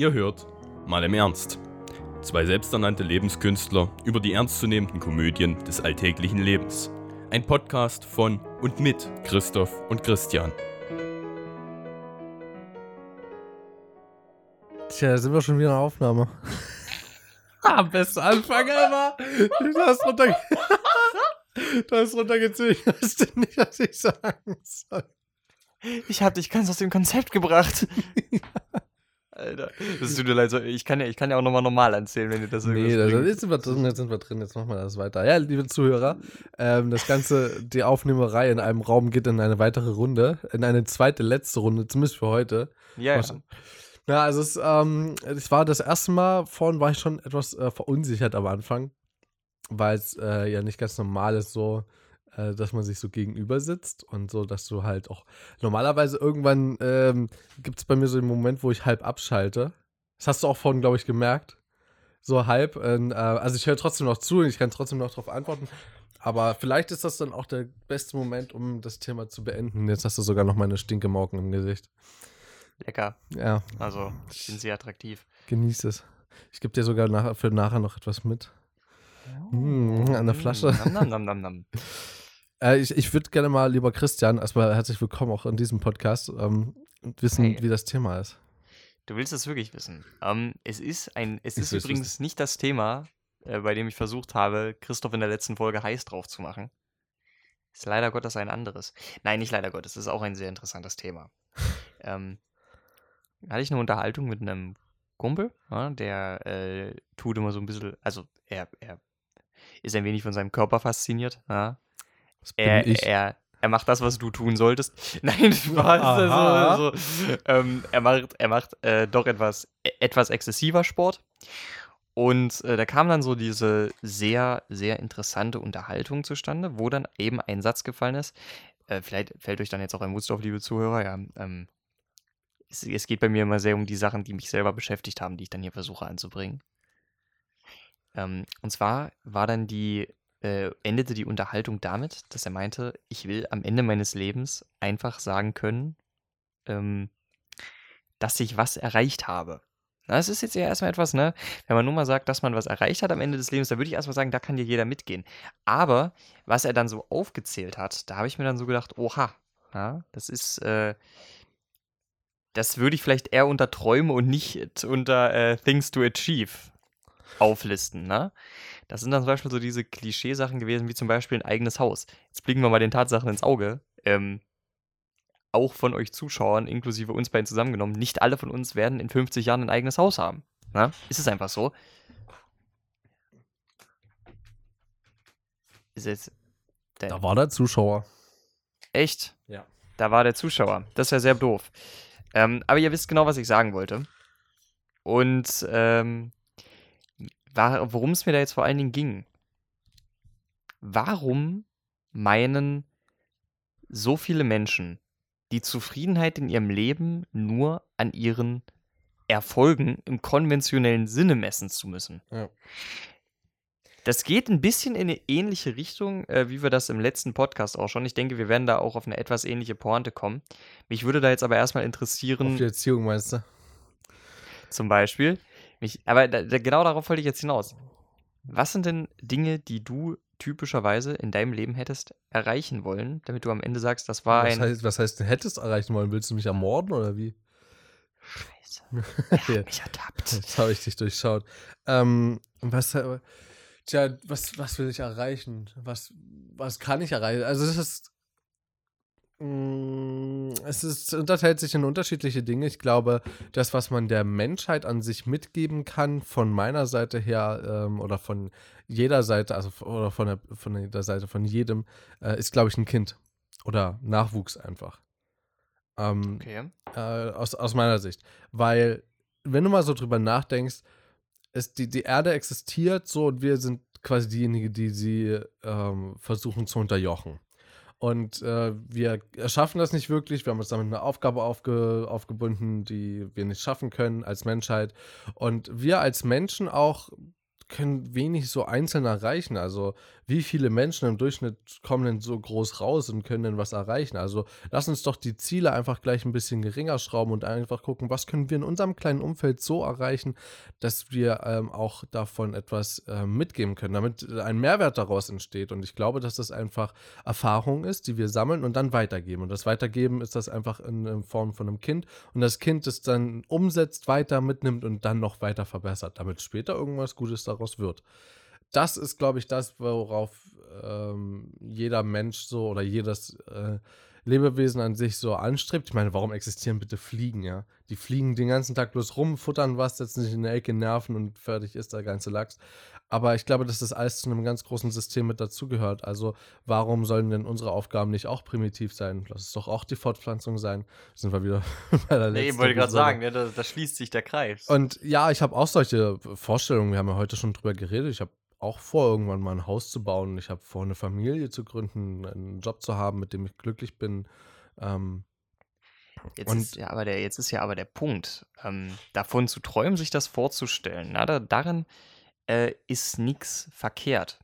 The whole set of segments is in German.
Ihr hört mal im Ernst. Zwei selbsternannte Lebenskünstler über die ernstzunehmenden Komödien des alltäglichen Lebens. Ein Podcast von und mit Christoph und Christian. Tja, da sind wir schon wieder in der Aufnahme. ah, bester Anfang ever. Du hast, runter du hast runtergezogen. Ich wusste nicht, was ich sagen soll. Ich hab dich ganz aus dem Konzept gebracht. Alter. Das tut mir leid, ich kann ja, ich kann ja auch nochmal normal erzählen, wenn ihr das irgendwie. Nee, das, jetzt sind wir drin, jetzt sind wir drin, jetzt machen wir das weiter. Ja, liebe Zuhörer, ähm, das Ganze, die Aufnehmerei in einem Raum geht in eine weitere Runde, in eine zweite, letzte Runde, zumindest für heute. Ja, ja. Ja, also es, ähm, es war das erste Mal, vorhin war ich schon etwas äh, verunsichert am Anfang, weil es äh, ja nicht ganz normal ist, so äh, dass man sich so gegenüber sitzt und so, dass du halt auch normalerweise irgendwann ähm, gibt es bei mir so den Moment, wo ich halb abschalte. Das hast du auch vorhin, glaube ich, gemerkt. So halb. Äh, also ich höre trotzdem noch zu und ich kann trotzdem noch darauf antworten. Aber vielleicht ist das dann auch der beste Moment, um das Thema zu beenden. Jetzt hast du sogar noch meine Stinkemauken im Gesicht. Lecker. Ja. Also sind sie attraktiv. Genieß es. Ich gebe dir sogar nach, für nachher noch etwas mit. Oh. Mmh, an der Flasche. Nam, nam, nam, nam. Äh, ich ich würde gerne mal, lieber Christian, erstmal herzlich willkommen auch in diesem Podcast, ähm, wissen, hey. wie das Thema ist. Du willst es wirklich wissen. Ähm, es ist ein, es ist übrigens wissen. nicht das Thema, äh, bei dem ich versucht habe, Christoph in der letzten Folge heiß drauf zu machen. Ist leider Gottes ein anderes. Nein, nicht leider Gottes, es ist auch ein sehr interessantes Thema. ähm, hatte ich eine Unterhaltung mit einem Kumpel, ja, der äh, tut immer so ein bisschen, also er, er ist ein wenig von seinem Körper fasziniert, ja, er, er, er macht das, was du tun solltest. Nein, Spaß. Also, also, ähm, er macht, er macht äh, doch etwas, e, etwas exzessiver Sport. Und äh, da kam dann so diese sehr, sehr interessante Unterhaltung zustande, wo dann eben ein Satz gefallen ist. Äh, vielleicht fällt euch dann jetzt auch ein Wutsdorf, liebe Zuhörer. Ja, ähm, es, es, geht bei mir immer sehr um die Sachen, die mich selber beschäftigt haben, die ich dann hier versuche anzubringen. Ähm, und zwar war dann die äh, endete die Unterhaltung damit, dass er meinte, ich will am Ende meines Lebens einfach sagen können, ähm, dass ich was erreicht habe. das ist jetzt ja erstmal etwas, ne? Wenn man nur mal sagt, dass man was erreicht hat am Ende des Lebens, da würde ich erstmal sagen, da kann dir jeder mitgehen. Aber was er dann so aufgezählt hat, da habe ich mir dann so gedacht, oha, ja, das ist, äh, das würde ich vielleicht eher unter Träume und nicht unter äh, Things to Achieve auflisten, ne? Das sind dann zum Beispiel so diese Klischeesachen gewesen, wie zum Beispiel ein eigenes Haus. Jetzt blicken wir mal den Tatsachen ins Auge. Ähm, auch von euch Zuschauern, inklusive uns beiden zusammengenommen, nicht alle von uns werden in 50 Jahren ein eigenes Haus haben. Ne? Ist es einfach so? Ist jetzt da war der Zuschauer. Echt? Ja. Da war der Zuschauer. Das ist ja sehr doof. Ähm, aber ihr wisst genau, was ich sagen wollte. Und ähm, worum es mir da jetzt vor allen Dingen ging. Warum meinen so viele Menschen die Zufriedenheit in ihrem Leben nur an ihren Erfolgen im konventionellen Sinne messen zu müssen? Ja. Das geht ein bisschen in eine ähnliche Richtung, äh, wie wir das im letzten Podcast auch schon. Ich denke, wir werden da auch auf eine etwas ähnliche Pointe kommen. Mich würde da jetzt aber erstmal interessieren. Auf die Erziehung meinst du? Zum Beispiel. Mich, aber da, genau darauf wollte ich jetzt hinaus. Was sind denn Dinge, die du typischerweise in deinem Leben hättest erreichen wollen, damit du am Ende sagst, das war was ein. Heißt, was heißt, hättest erreichen wollen? Willst du mich ermorden oder wie? Scheiße. Er hat mich ertappt. Jetzt habe ich dich durchschaut. Ähm, was, äh, tja, was, was will ich erreichen? Was, was kann ich erreichen? Also, das ist Mm, es ist, unterteilt sich in unterschiedliche Dinge. Ich glaube, das, was man der Menschheit an sich mitgeben kann, von meiner Seite her ähm, oder von jeder Seite, also oder von der, von der Seite von jedem, äh, ist, glaube ich, ein Kind oder Nachwuchs einfach. Ähm, okay. Äh, aus, aus meiner Sicht. Weil, wenn du mal so drüber nachdenkst, ist die, die Erde existiert so und wir sind quasi diejenigen, die sie ähm, versuchen zu unterjochen. Und äh, wir schaffen das nicht wirklich. Wir haben uns damit eine Aufgabe aufge aufgebunden, die wir nicht schaffen können als Menschheit. Und wir als Menschen auch können wenig so einzeln erreichen. Also, wie viele Menschen im Durchschnitt kommen denn so groß raus und können denn was erreichen? Also, lass uns doch die Ziele einfach gleich ein bisschen geringer schrauben und einfach gucken, was können wir in unserem kleinen Umfeld so erreichen, dass wir ähm, auch davon etwas ähm, mitgeben können, damit ein Mehrwert daraus entsteht. Und ich glaube, dass das einfach Erfahrung ist, die wir sammeln und dann weitergeben. Und das Weitergeben ist das einfach in, in Form von einem Kind. Und das Kind es dann umsetzt, weiter mitnimmt und dann noch weiter verbessert, damit später irgendwas Gutes daraus wird. Das ist, glaube ich, das, worauf ähm, jeder Mensch so oder jedes äh, Lebewesen an sich so anstrebt. Ich meine, warum existieren bitte Fliegen, ja? Die fliegen den ganzen Tag bloß rum, futtern was, setzen sich in der Ecke, nerven und fertig ist der ganze Lachs. Aber ich glaube, dass das alles zu einem ganz großen System mit dazugehört. Also, warum sollen denn unsere Aufgaben nicht auch primitiv sein? Lass es doch auch die Fortpflanzung sein. Sind wir wieder bei der letzten Nee, wollte gerade sagen, ne, da, da, schließt sich der Kreis. Und ja, ich habe auch solche Vorstellungen. Wir haben ja heute schon drüber geredet. Ich habe auch vor, irgendwann mal ein Haus zu bauen. Ich habe vor, eine Familie zu gründen, einen Job zu haben, mit dem ich glücklich bin. Ähm, Jetzt ist ja aber der, jetzt ist ja aber der Punkt, ähm, davon zu träumen, sich das vorzustellen. Na, da, darin äh, ist nichts verkehrt.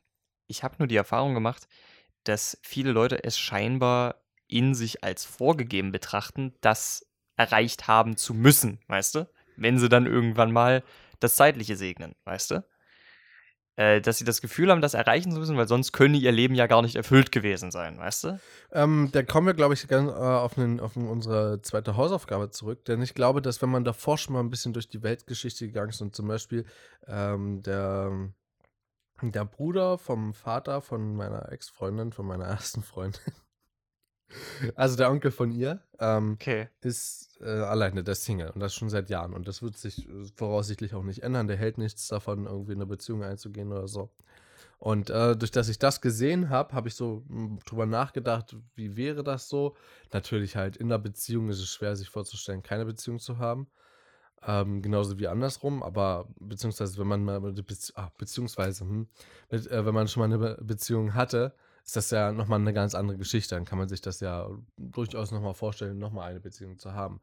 Ich habe nur die Erfahrung gemacht, dass viele Leute es scheinbar in sich als vorgegeben betrachten, das erreicht haben zu müssen, weißt du? Wenn sie dann irgendwann mal das Zeitliche segnen, weißt du? Äh, dass sie das Gefühl haben, das erreichen zu müssen, weil sonst könne ihr Leben ja gar nicht erfüllt gewesen sein, weißt du? Ähm, da kommen wir, glaube ich, ganz, äh, auf, einen, auf unsere zweite Hausaufgabe zurück, denn ich glaube, dass wenn man davor schon mal ein bisschen durch die Weltgeschichte gegangen ist und zum Beispiel ähm, der, der Bruder vom Vater von meiner Ex-Freundin, von meiner ersten Freundin, also der Onkel von ihr ähm, okay. ist äh, alleine der Single und das schon seit Jahren. Und das wird sich äh, voraussichtlich auch nicht ändern. Der hält nichts davon, irgendwie in eine Beziehung einzugehen oder so. Und äh, durch dass ich das gesehen habe, habe ich so hm, drüber nachgedacht, wie wäre das so? Natürlich halt in der Beziehung ist es schwer, sich vorzustellen, keine Beziehung zu haben. Ähm, genauso wie andersrum, aber beziehungsweise wenn man mal Bezie ah, beziehungsweise hm, mit, äh, wenn man schon mal eine Beziehung hatte, ist das ja nochmal eine ganz andere Geschichte. Dann kann man sich das ja durchaus nochmal vorstellen, nochmal eine Beziehung zu haben.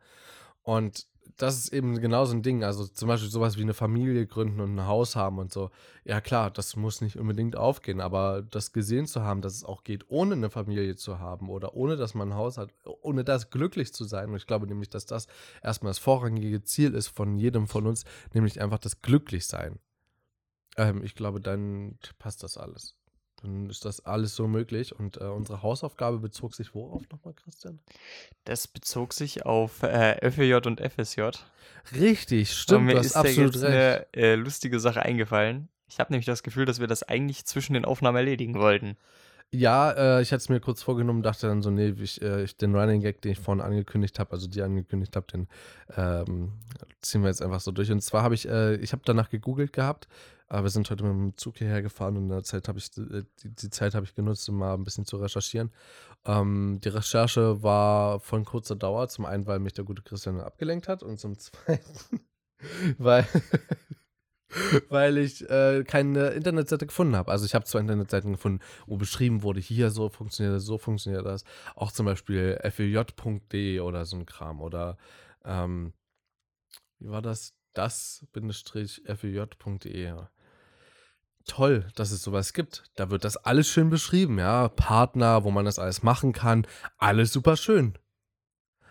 Und das ist eben genau so ein Ding. Also zum Beispiel sowas wie eine Familie gründen und ein Haus haben und so. Ja klar, das muss nicht unbedingt aufgehen, aber das gesehen zu haben, dass es auch geht, ohne eine Familie zu haben oder ohne, dass man ein Haus hat, ohne das glücklich zu sein. Und ich glaube nämlich, dass das erstmal das vorrangige Ziel ist von jedem von uns, nämlich einfach das Glücklichsein. Ähm, ich glaube, dann passt das alles. Dann ist das alles so möglich. Und äh, unsere Hausaufgabe bezog sich worauf nochmal, Christian? Das bezog sich auf äh, FEJ und FSJ. Richtig, stimmt. Und mir ist absolut da jetzt recht. eine äh, lustige Sache eingefallen. Ich habe nämlich das Gefühl, dass wir das eigentlich zwischen den Aufnahmen erledigen wollten. Ja, äh, ich hatte es mir kurz vorgenommen, dachte dann so, nee, ich, äh, ich, den Running Gag, den ich vorhin angekündigt habe, also die angekündigt habe, den ähm, ziehen wir jetzt einfach so durch. Und zwar habe ich, äh, ich habe danach gegoogelt gehabt, aber wir sind heute mit dem Zug hierher gefahren und in der Zeit habe ich, äh, die, die Zeit habe ich genutzt, um mal ein bisschen zu recherchieren. Ähm, die Recherche war von kurzer Dauer, zum einen, weil mich der gute Christian abgelenkt hat und zum zweiten, weil weil ich äh, keine Internetseite gefunden habe. Also ich habe zwar Internetseiten gefunden, wo beschrieben wurde, hier so funktioniert das, so funktioniert das. Auch zum Beispiel fej.de oder so ein Kram. Oder ähm, wie war das? Das-fej.de. Toll, dass es sowas gibt. Da wird das alles schön beschrieben, ja. Partner, wo man das alles machen kann. Alles super schön.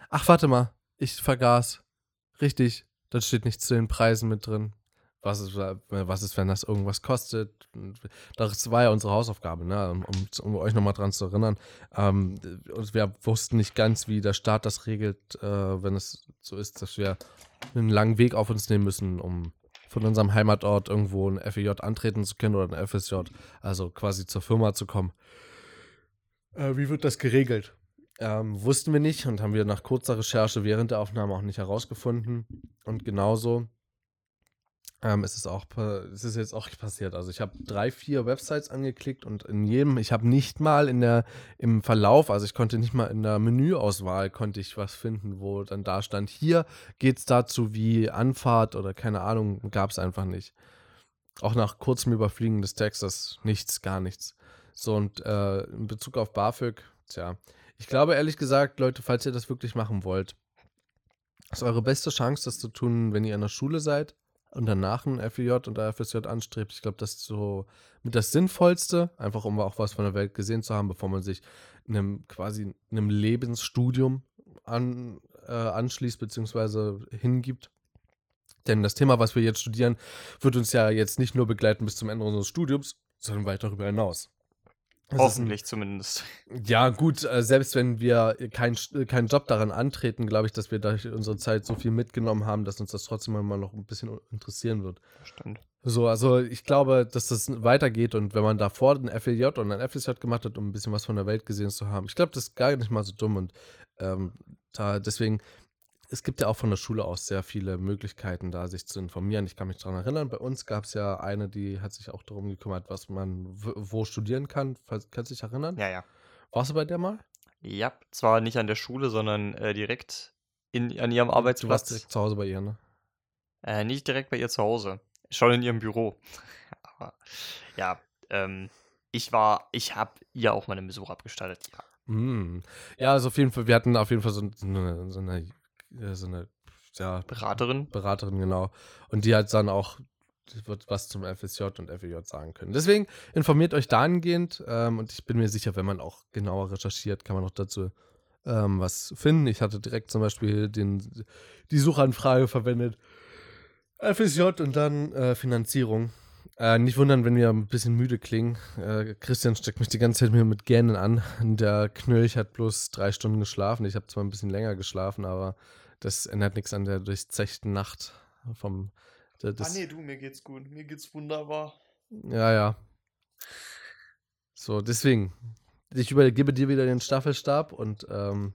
Ach, warte mal. Ich vergaß. Richtig, da steht nichts zu den Preisen mit drin was ist, was ist, wenn das irgendwas kostet. Das war ja unsere Hausaufgabe, ne? um, um euch nochmal dran zu erinnern. Ähm, wir wussten nicht ganz, wie der Staat das regelt, äh, wenn es so ist, dass wir einen langen Weg auf uns nehmen müssen, um von unserem Heimatort irgendwo ein FEJ antreten zu können oder ein FSJ, also quasi zur Firma zu kommen. Äh, wie wird das geregelt? Ähm, wussten wir nicht und haben wir nach kurzer Recherche während der Aufnahme auch nicht herausgefunden. Und genauso ähm, es ist auch, es ist jetzt auch passiert. Also ich habe drei, vier Websites angeklickt und in jedem, ich habe nicht mal in der, im Verlauf, also ich konnte nicht mal in der Menüauswahl, konnte ich was finden, wo dann da stand, hier geht es dazu wie Anfahrt oder keine Ahnung, gab es einfach nicht. Auch nach kurzem Überfliegen des Textes nichts, gar nichts. So und äh, in Bezug auf BAföG, tja, ich glaube ehrlich gesagt, Leute, falls ihr das wirklich machen wollt, ist eure beste Chance, das zu tun, wenn ihr in der Schule seid und danach ein FEJ und FSJ anstrebt. Ich glaube, das ist so mit das Sinnvollste, einfach um auch was von der Welt gesehen zu haben, bevor man sich einem quasi einem Lebensstudium an, äh, anschließt bzw. hingibt. Denn das Thema, was wir jetzt studieren, wird uns ja jetzt nicht nur begleiten bis zum Ende unseres Studiums, sondern weit darüber hinaus. Hoffentlich ein, zumindest. Ja, gut, äh, selbst wenn wir keinen kein Job daran antreten, glaube ich, dass wir durch unsere Zeit so viel mitgenommen haben, dass uns das trotzdem immer noch ein bisschen interessieren wird. Stimmt. So, also ich glaube, dass das weitergeht und wenn man davor ein FLJ und ein FSJ gemacht hat, um ein bisschen was von der Welt gesehen zu haben, ich glaube, das ist gar nicht mal so dumm und ähm, da deswegen es gibt ja auch von der Schule aus sehr viele Möglichkeiten, da sich zu informieren. Ich kann mich daran erinnern, bei uns gab es ja eine, die hat sich auch darum gekümmert, was man wo studieren kann. Kannst du dich erinnern? Ja, ja. Warst du bei der mal? Ja, zwar nicht an der Schule, sondern äh, direkt in, an ihrem Arbeitsplatz. Du warst direkt zu Hause bei ihr, ne? Äh, nicht direkt bei ihr zu Hause. Schon in ihrem Büro. Aber ja, ähm, ich war, ich habe ihr auch mal einen Besuch abgestattet, ja. Mm. Ja, also auf jeden Fall, wir hatten auf jeden Fall so, so eine, so eine so eine ja, Beraterin. Beraterin, genau. Und die hat dann auch wird was zum FSJ und FEJ sagen können. Deswegen informiert euch dahingehend ähm, und ich bin mir sicher, wenn man auch genauer recherchiert, kann man auch dazu ähm, was finden. Ich hatte direkt zum Beispiel den, die Suchanfrage verwendet. FSJ und dann äh, Finanzierung. Äh, nicht wundern, wenn wir ein bisschen müde klingen. Äh, Christian steckt mich die ganze Zeit mit Gähnen an. Der Knölch hat bloß drei Stunden geschlafen. Ich habe zwar ein bisschen länger geschlafen, aber das ändert nichts an der durchzechten Nacht vom. Der, ah, nee, du, mir geht's gut. Mir geht's wunderbar. Ja, ja. So, deswegen. Ich übergebe dir wieder den Staffelstab und ähm,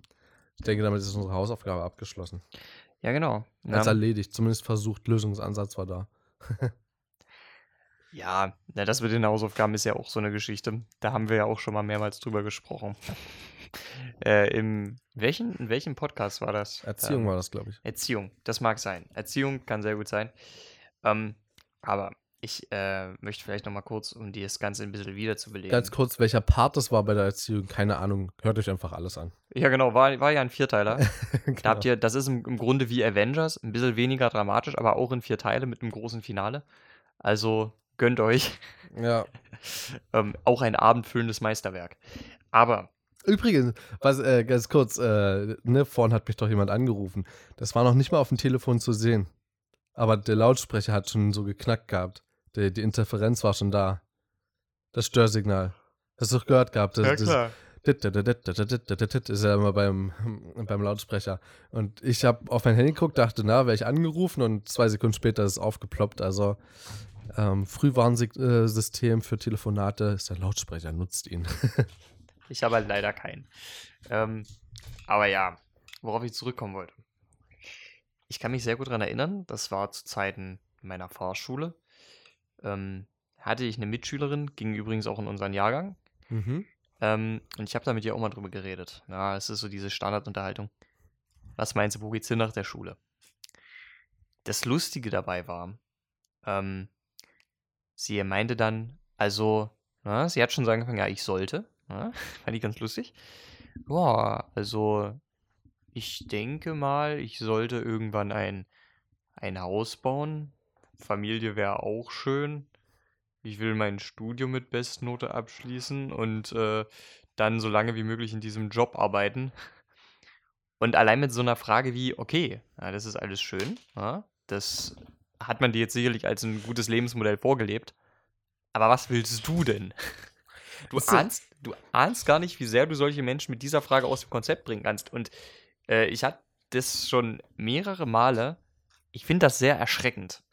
ich denke, damit ist unsere Hausaufgabe abgeschlossen. Ja, genau. Als ja. erledigt. Zumindest versucht, Lösungsansatz war da. ja, na, das mit den Hausaufgaben ist ja auch so eine Geschichte. Da haben wir ja auch schon mal mehrmals drüber gesprochen. Äh, im welchen, in welchem Podcast war das? Erziehung ähm, war das, glaube ich. Erziehung, das mag sein. Erziehung kann sehr gut sein. Ähm, aber ich äh, möchte vielleicht noch mal kurz, um das Ganze ein bisschen wiederzubelegen. Ganz kurz, welcher Part das war bei der Erziehung, keine Ahnung. Hört euch einfach alles an. Ja, genau, war, war ja ein Vierteiler. genau. Da habt ihr, das ist im, im, Grunde wie Avengers, ein bisschen weniger dramatisch, aber auch in vier Teile mit einem großen Finale. Also gönnt euch. Ja. ähm, auch ein abendfüllendes Meisterwerk. Aber Übrigens, was, äh, ganz kurz, äh, ne, vorhin hat mich doch jemand angerufen. Das war noch nicht mal auf dem Telefon zu sehen. Aber der Lautsprecher hat schon so geknackt gehabt. Die, die Interferenz war schon da. Das Störsignal. Hast du doch gehört gehabt? Das, ja, klar. Das ist ja immer beim, beim Lautsprecher. Und ich habe auf mein Handy geguckt, dachte, na, wäre ich angerufen und zwei Sekunden später ist es aufgeploppt. Also ähm, Frühwarnsystem für Telefonate ist der Lautsprecher, nutzt ihn. Ich habe halt leider keinen. Ähm, aber ja, worauf ich zurückkommen wollte. Ich kann mich sehr gut daran erinnern, das war zu Zeiten meiner Fahrschule. Ähm, hatte ich eine Mitschülerin, ging übrigens auch in unseren Jahrgang. Mhm. Ähm, und ich habe da mit ihr auch mal drüber geredet. Ja, es ist so diese Standardunterhaltung. Was meinst du, wo geht's hin nach der Schule? Das Lustige dabei war, ähm, sie meinte dann, also, na, sie hat schon so angefangen, ja, ich sollte. Ja, fand ich ganz lustig. Boah, also ich denke mal, ich sollte irgendwann ein, ein Haus bauen. Familie wäre auch schön. Ich will mein Studium mit Bestnote abschließen und äh, dann so lange wie möglich in diesem Job arbeiten. Und allein mit so einer Frage wie, okay, ja, das ist alles schön, ja, das hat man dir jetzt sicherlich als ein gutes Lebensmodell vorgelebt. Aber was willst du denn? Du ahnst, du ahnst gar nicht, wie sehr du solche Menschen mit dieser Frage aus dem Konzept bringen kannst. Und äh, ich hatte das schon mehrere Male. Ich finde das sehr erschreckend.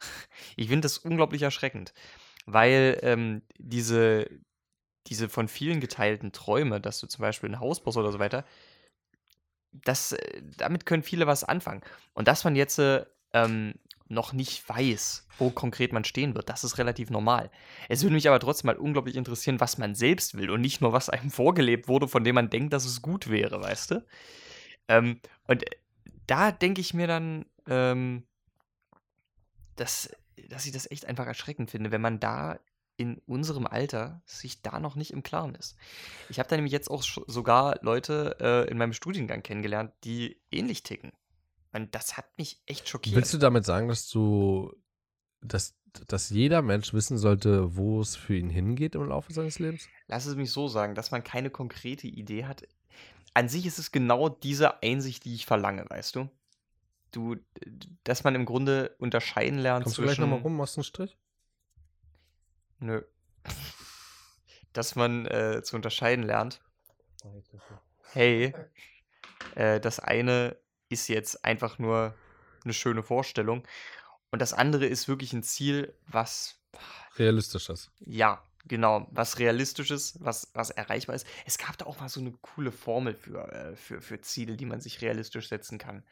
Ich finde das unglaublich erschreckend, weil ähm, diese, diese von vielen geteilten Träume, dass du zum Beispiel ein Haus baust oder so weiter, das, äh, damit können viele was anfangen. Und dass man jetzt äh, ähm, noch nicht weiß, wo konkret man stehen wird. Das ist relativ normal. Es würde mich aber trotzdem mal unglaublich interessieren, was man selbst will und nicht nur, was einem vorgelebt wurde, von dem man denkt, dass es gut wäre, weißt du? Ähm, und da denke ich mir dann, ähm, dass, dass ich das echt einfach erschreckend finde, wenn man da in unserem Alter sich da noch nicht im Klaren ist. Ich habe da nämlich jetzt auch sogar Leute äh, in meinem Studiengang kennengelernt, die ähnlich ticken. Und das hat mich echt schockiert. Willst du damit sagen, dass du dass, dass jeder Mensch wissen sollte, wo es für ihn hingeht im Laufe seines Lebens? Lass es mich so sagen, dass man keine konkrete Idee hat. An sich ist es genau diese Einsicht, die ich verlange, weißt du? Du, dass man im Grunde unterscheiden lernt Kommst du gleich nochmal rum, machst einen Strich? Nö. dass man äh, zu unterscheiden lernt. Hey, äh, das eine ist jetzt einfach nur eine schöne Vorstellung und das andere ist wirklich ein Ziel, was realistisches. Ja, genau, was realistisches, was, was erreichbar ist. Es gab da auch mal so eine coole Formel für, äh, für, für Ziele, die man sich realistisch setzen kann.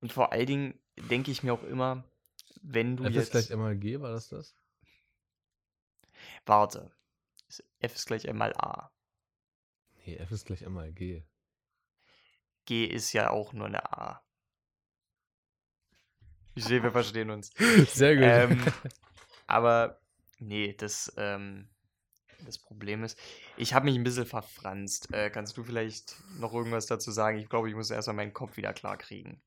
Und vor allen Dingen denke ich mir auch immer, wenn du F jetzt. F ist gleich einmal G, war das das? Warte. F ist gleich einmal A. Nee, F ist gleich einmal G. G ist ja auch nur eine A. Ich sehe, wir verstehen uns. Sehr gut. Ähm, aber nee, das, ähm, das Problem ist, ich habe mich ein bisschen verfranst. Äh, kannst du vielleicht noch irgendwas dazu sagen? Ich glaube, ich muss erstmal meinen Kopf wieder klar kriegen.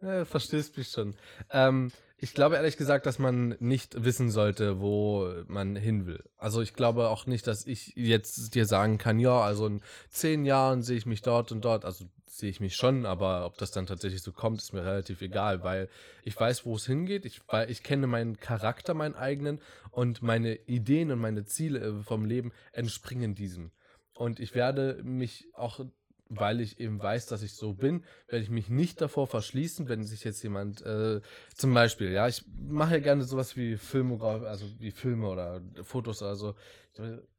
Ja, verstehst mich schon. Ähm, ich glaube ehrlich gesagt, dass man nicht wissen sollte, wo man hin will. Also ich glaube auch nicht, dass ich jetzt dir sagen kann, ja, also in zehn Jahren sehe ich mich dort und dort. Also sehe ich mich schon, aber ob das dann tatsächlich so kommt, ist mir relativ egal, weil ich weiß, wo es hingeht. Ich, weil ich kenne meinen Charakter, meinen eigenen und meine Ideen und meine Ziele vom Leben entspringen diesem. Und ich werde mich auch weil ich eben weiß, dass ich so bin, werde ich mich nicht davor verschließen, wenn sich jetzt jemand, äh, zum Beispiel, ja, ich mache ja gerne sowas wie Filmografie, also wie Filme oder Fotos oder so.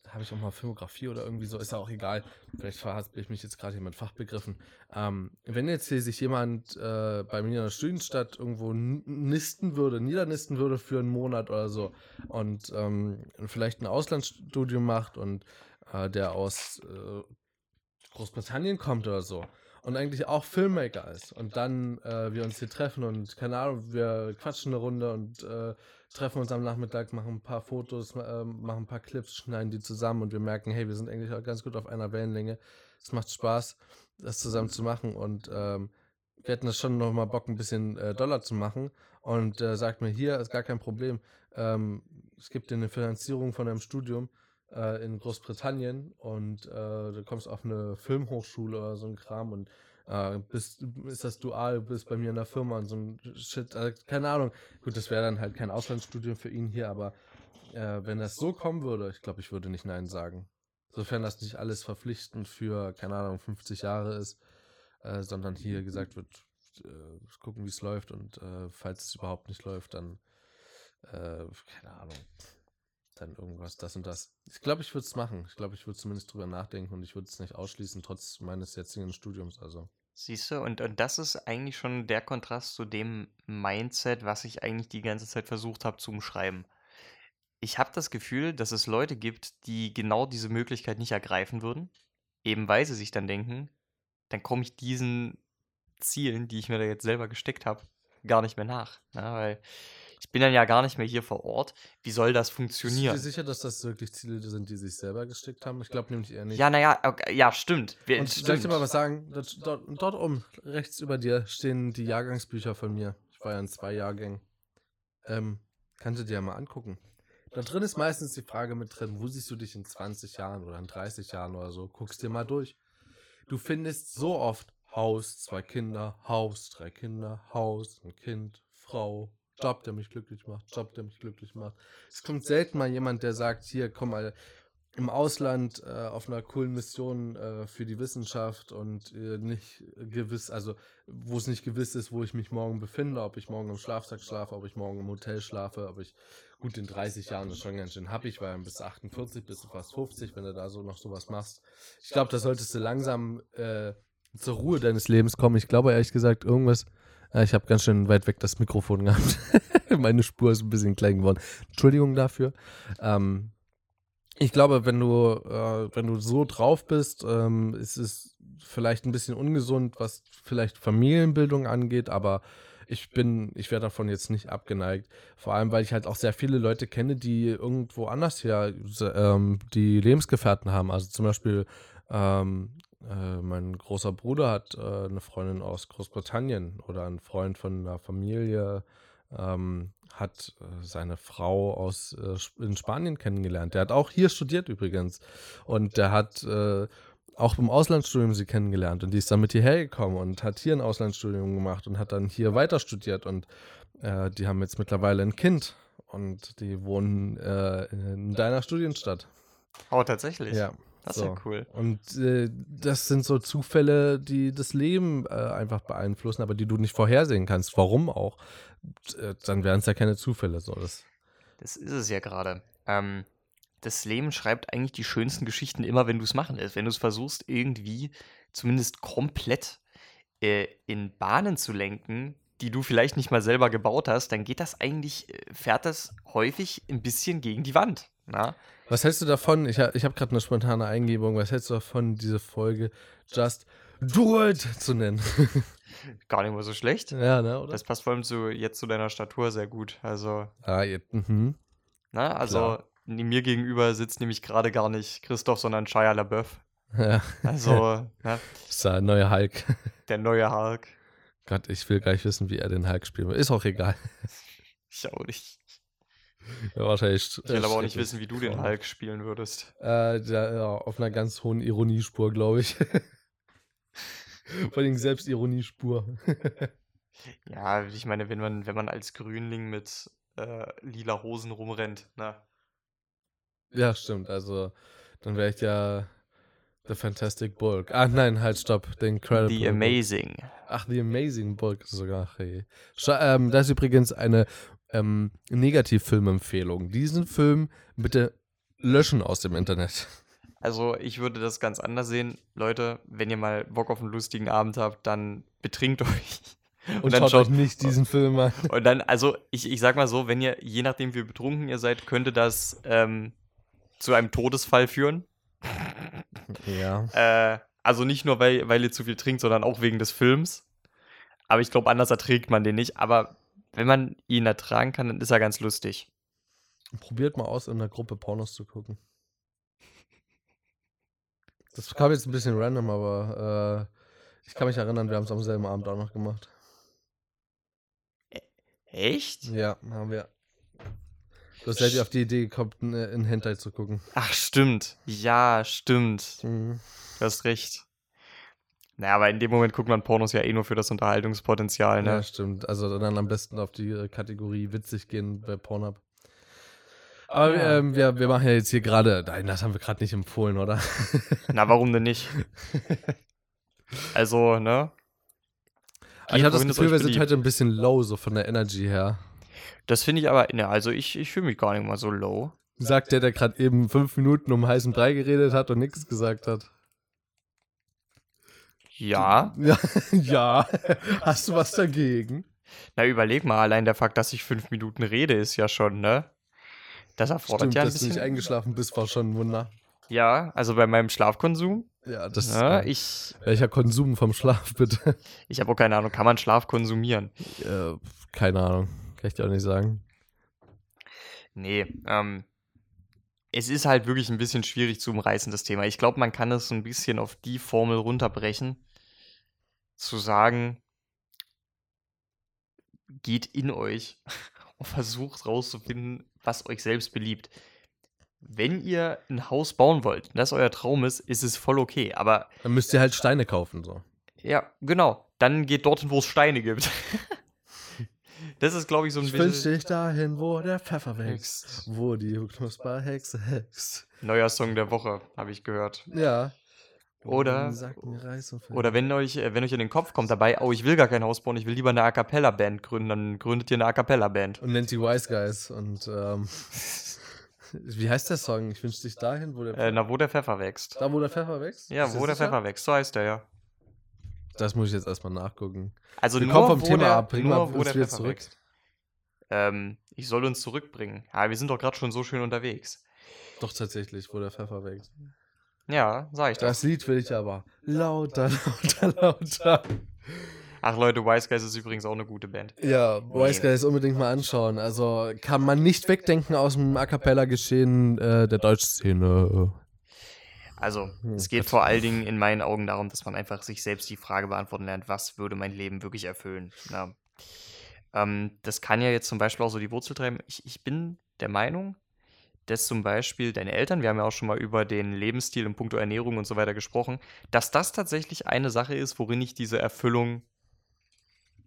Habe ich auch mal Filmografie oder irgendwie so, ist ja auch egal. Vielleicht verhaspel ich mich jetzt gerade jemand Fachbegriffen. Ähm, wenn jetzt hier sich jemand äh, bei mir in der Studienstadt irgendwo nisten würde, niedernisten würde für einen Monat oder so und ähm, vielleicht ein Auslandsstudium macht und äh, der aus äh, Großbritannien kommt oder so. Und eigentlich auch Filmmaker ist. Und dann äh, wir uns hier treffen und keine Ahnung, wir quatschen eine Runde und äh, treffen uns am Nachmittag, machen ein paar Fotos, äh, machen ein paar Clips, schneiden die zusammen und wir merken, hey, wir sind eigentlich auch ganz gut auf einer Wellenlänge. Es macht Spaß, das zusammen zu machen und ähm, wir hätten das schon noch mal Bock, ein bisschen äh, Dollar zu machen. Und äh, sagt mir, hier ist gar kein Problem, ähm, es gibt dir eine Finanzierung von einem Studium äh, in Großbritannien und äh, du kommst auf eine Filmhochschule oder so ein Kram und äh, bist, ist das dual, bist bei mir in der Firma und so ein Shit, also, keine Ahnung. Gut, das wäre dann halt kein Auslandsstudium für ihn hier, aber äh, wenn das so kommen würde, ich glaube, ich würde nicht Nein sagen. Sofern das nicht alles verpflichtend für, keine Ahnung, 50 Jahre ist, äh, sondern hier gesagt wird, äh, gucken, wie es läuft und äh, falls es überhaupt nicht läuft, dann, äh, keine Ahnung, dann irgendwas, das und das. Ich glaube, ich würde es machen. Ich glaube, ich würde zumindest drüber nachdenken und ich würde es nicht ausschließen, trotz meines jetzigen Studiums. Also. Siehst du, und, und das ist eigentlich schon der Kontrast zu dem Mindset, was ich eigentlich die ganze Zeit versucht habe zu umschreiben. Ich habe das Gefühl, dass es Leute gibt, die genau diese Möglichkeit nicht ergreifen würden, eben weil sie sich dann denken, dann komme ich diesen Zielen, die ich mir da jetzt selber gesteckt habe, gar nicht mehr nach. Ja, ne? weil ich bin dann ja gar nicht mehr hier vor Ort. Wie soll das funktionieren? Bist du sicher, dass das wirklich Ziele sind, die sich selber gesteckt haben? Ich glaube nämlich eher nicht. Ja, naja, okay, ja, stimmt. Wir, Und stimmt. soll ich dir mal was sagen? Dort, dort, dort oben, rechts über dir, stehen die Jahrgangsbücher von mir. Ich war ja in zwei Jahrgängen. Ähm, kannst du dir ja mal angucken. Da drin ist meistens die Frage mit drin, wo siehst du dich in 20 Jahren oder in 30 Jahren oder so? Guckst dir mal durch. Du findest so oft Haus, zwei Kinder, Haus, drei Kinder, Haus, ein Kind, Frau, Job, der mich glücklich macht, Job, der mich glücklich macht. Es kommt selten mal jemand, der sagt, hier, komm mal im Ausland äh, auf einer coolen Mission äh, für die Wissenschaft und äh, nicht gewiss, also wo es nicht gewiss ist, wo ich mich morgen befinde, ob ich morgen im Schlafsack schlafe, ob ich morgen im Hotel schlafe, ob ich gut in 30 Jahren das schon ganz schön happig, weil bis 48 bis fast 50, wenn du da so noch sowas machst. Ich glaube, da solltest du langsam äh, zur Ruhe deines Lebens kommen. Ich glaube ehrlich gesagt, irgendwas äh, ich habe ganz schön weit weg das Mikrofon gehabt. Meine Spur ist ein bisschen klein geworden. Entschuldigung dafür. Ähm, ich glaube, wenn du, äh, wenn du so drauf bist, ähm, ist es vielleicht ein bisschen ungesund, was vielleicht Familienbildung angeht, aber ich bin, ich wäre davon jetzt nicht abgeneigt. Vor allem, weil ich halt auch sehr viele Leute kenne, die irgendwo anders ja ähm, die Lebensgefährten haben. Also zum Beispiel ähm, äh, mein großer Bruder hat äh, eine Freundin aus Großbritannien oder ein Freund von einer Familie ähm, hat äh, seine Frau aus äh, in Spanien kennengelernt. Der hat auch hier studiert übrigens. Und der hat äh, auch im Auslandsstudium sie kennengelernt. Und die ist dann mit hierher gekommen und hat hier ein Auslandsstudium gemacht und hat dann hier weiter studiert. Und die haben jetzt mittlerweile ein Kind. Und die wohnen in deiner Studienstadt. Oh, tatsächlich? Ja. Das so. ist ja cool. Und äh, das sind so Zufälle, die das Leben äh, einfach beeinflussen, aber die du nicht vorhersehen kannst. Warum auch? Äh, dann wären es ja keine Zufälle. So. Das, das ist es ja gerade. Ähm, das Leben schreibt eigentlich die schönsten Geschichten immer, wenn du es machen lässt. Wenn du es versuchst, irgendwie zumindest komplett äh, in Bahnen zu lenken, die du vielleicht nicht mal selber gebaut hast, dann geht das eigentlich, äh, fährt das häufig ein bisschen gegen die Wand. Na? Was hältst du davon? Ich, ich habe gerade eine spontane Eingebung. Was hältst du davon, diese Folge Just Do It zu nennen? Gar nicht mal so schlecht. Ja, ne, oder? Das passt vor allem zu, jetzt zu deiner Statur sehr gut. Also. Ah, jetzt, mhm. Na, also mir gegenüber sitzt nämlich gerade gar nicht Christoph, sondern Shia LaBeouf. Ja. Also. Das ist der neue Hulk. Der neue Hulk. Gott, ich will gar nicht wissen, wie er den Hulk spielen will. Ist auch egal. Ich auch nicht. Ja, wahrscheinlich. Ich will aber auch nicht wissen, wie du den Hulk spielen würdest. Äh, der, ja, auf einer ganz hohen Ironiespur, glaube ich. Vor allem Selbstironiespur. ja, ich meine, wenn man, wenn man als Grünling mit äh, lila Hosen rumrennt, na. Ja, stimmt. Also, dann wäre ich ja The Fantastic Bulk. Ach nein, halt, stopp. The Incredible The Amazing. Bulk. Ach, The Amazing Bulk sogar. Hey. Ähm, das ist übrigens eine ähm, Negativfilmempfehlung. Diesen Film bitte löschen aus dem Internet. Also ich würde das ganz anders sehen. Leute, wenn ihr mal Bock auf einen lustigen Abend habt, dann betrinkt euch. Und, und dann schaut, schaut nicht diesen Film an. Und dann, also ich, ich sag mal so, wenn ihr, je nachdem wie betrunken ihr seid, könnte das ähm, zu einem Todesfall führen. Ja. Äh, also nicht nur, weil, weil ihr zu viel trinkt, sondern auch wegen des Films. Aber ich glaube, anders erträgt man den nicht. Aber wenn man ihn ertragen kann, dann ist er ganz lustig. Probiert mal aus, in der Gruppe Pornos zu gucken. Das kam jetzt ein bisschen random, aber äh, ich kann mich erinnern, wir haben es am selben Abend auch noch gemacht. Echt? Ja, haben wir. Du seid ihr auf die Idee gekommen, in Hentai zu gucken. Ach, stimmt. Ja, stimmt. Mhm. Du hast recht. Naja, aber in dem Moment guckt man Pornos ja eh nur für das Unterhaltungspotenzial, ne? Ja, stimmt. Also dann am besten auf die äh, Kategorie witzig gehen bei Pornhub. Aber ähm, wir, wir machen ja jetzt hier gerade, nein, das haben wir gerade nicht empfohlen, oder? Na, warum denn nicht? also, ne? ich habe das Gefühl, wir sind heute ein bisschen low, so von der Energy her. Das finde ich aber, ne, also ich, ich fühle mich gar nicht mal so low. Sagt der, der gerade eben fünf Minuten um heißen Brei geredet hat und nichts gesagt hat. Ja. Ja, ja. Hast du was dagegen? Na, überleg mal, allein der Fakt, dass ich fünf Minuten rede, ist ja schon, ne? Das erfordert Stimmt, ja ein dass bisschen. du nicht eingeschlafen bist, war schon ein Wunder. Ja, also bei meinem Schlafkonsum. Ja, das ja, ist. Äh, ich. Welcher Konsum vom Schlaf, bitte? Ich habe auch keine Ahnung, kann man Schlaf konsumieren? Äh, keine Ahnung. Kann ich dir auch nicht sagen. Nee, ähm. Es ist halt wirklich ein bisschen schwierig zu umreißen, das Thema. Ich glaube, man kann es so ein bisschen auf die Formel runterbrechen, zu sagen, geht in euch und versucht rauszufinden, was euch selbst beliebt. Wenn ihr ein Haus bauen wollt und das euer Traum ist, ist es voll okay. Aber. Dann müsst ihr halt Steine kaufen, so. Ja, genau. Dann geht dorthin, wo es Steine gibt. das ist, glaube ich, so ein ich bisschen. Ich dich dahin, wo der Pfeffer wächst. Wo die Knusperhexe hext. Neuer Song der Woche, habe ich gehört. Ja. Oder, oder wenn euch, äh, wenn euch in den Kopf kommt dabei, oh, ich will gar kein Haus bauen, ich will lieber eine A Cappella-Band gründen, dann gründet ihr eine A Cappella-Band. Und nennt die Wise Guys. Und ähm, wie heißt der Song? Ich wünsche dich dahin, wo der Pfeffer äh, Na, wo der Pfeffer wächst. Da, wo der Pfeffer wächst? Ja, wo der sicher? Pfeffer wächst, so heißt der ja. Das muss ich jetzt erstmal nachgucken. Also Wir nur, kommen vom Thema der, ab. Bring nur, mal wo uns der wieder Pfeffer zurück. wächst. Ähm, ich soll uns zurückbringen. Ja, wir sind doch gerade schon so schön unterwegs. Doch tatsächlich, wo der Pfeffer wächst. Ja, sag ich doch. Das Lied will ich aber lauter, lauter, lauter. Ach Leute, Wise Guys ist übrigens auch eine gute Band. Ja, Wise Guys unbedingt mal anschauen. Also kann man nicht wegdenken aus dem A Cappella-Geschehen äh, der Deutschszene. Also, Hm, es geht vor allen Dingen in meinen Augen darum, dass man einfach sich selbst die Frage beantworten lernt, was würde mein Leben wirklich erfüllen. Na, Ähm, das kann ja jetzt zum Beispiel auch so die Wurzel treiben. Ich, ich bin der Meinung, dass zum Beispiel deine Eltern, wir haben ja auch schon mal über den Lebensstil und puncto Ernährung und so weiter gesprochen, dass das tatsächlich eine Sache ist, worin ich diese Erfüllung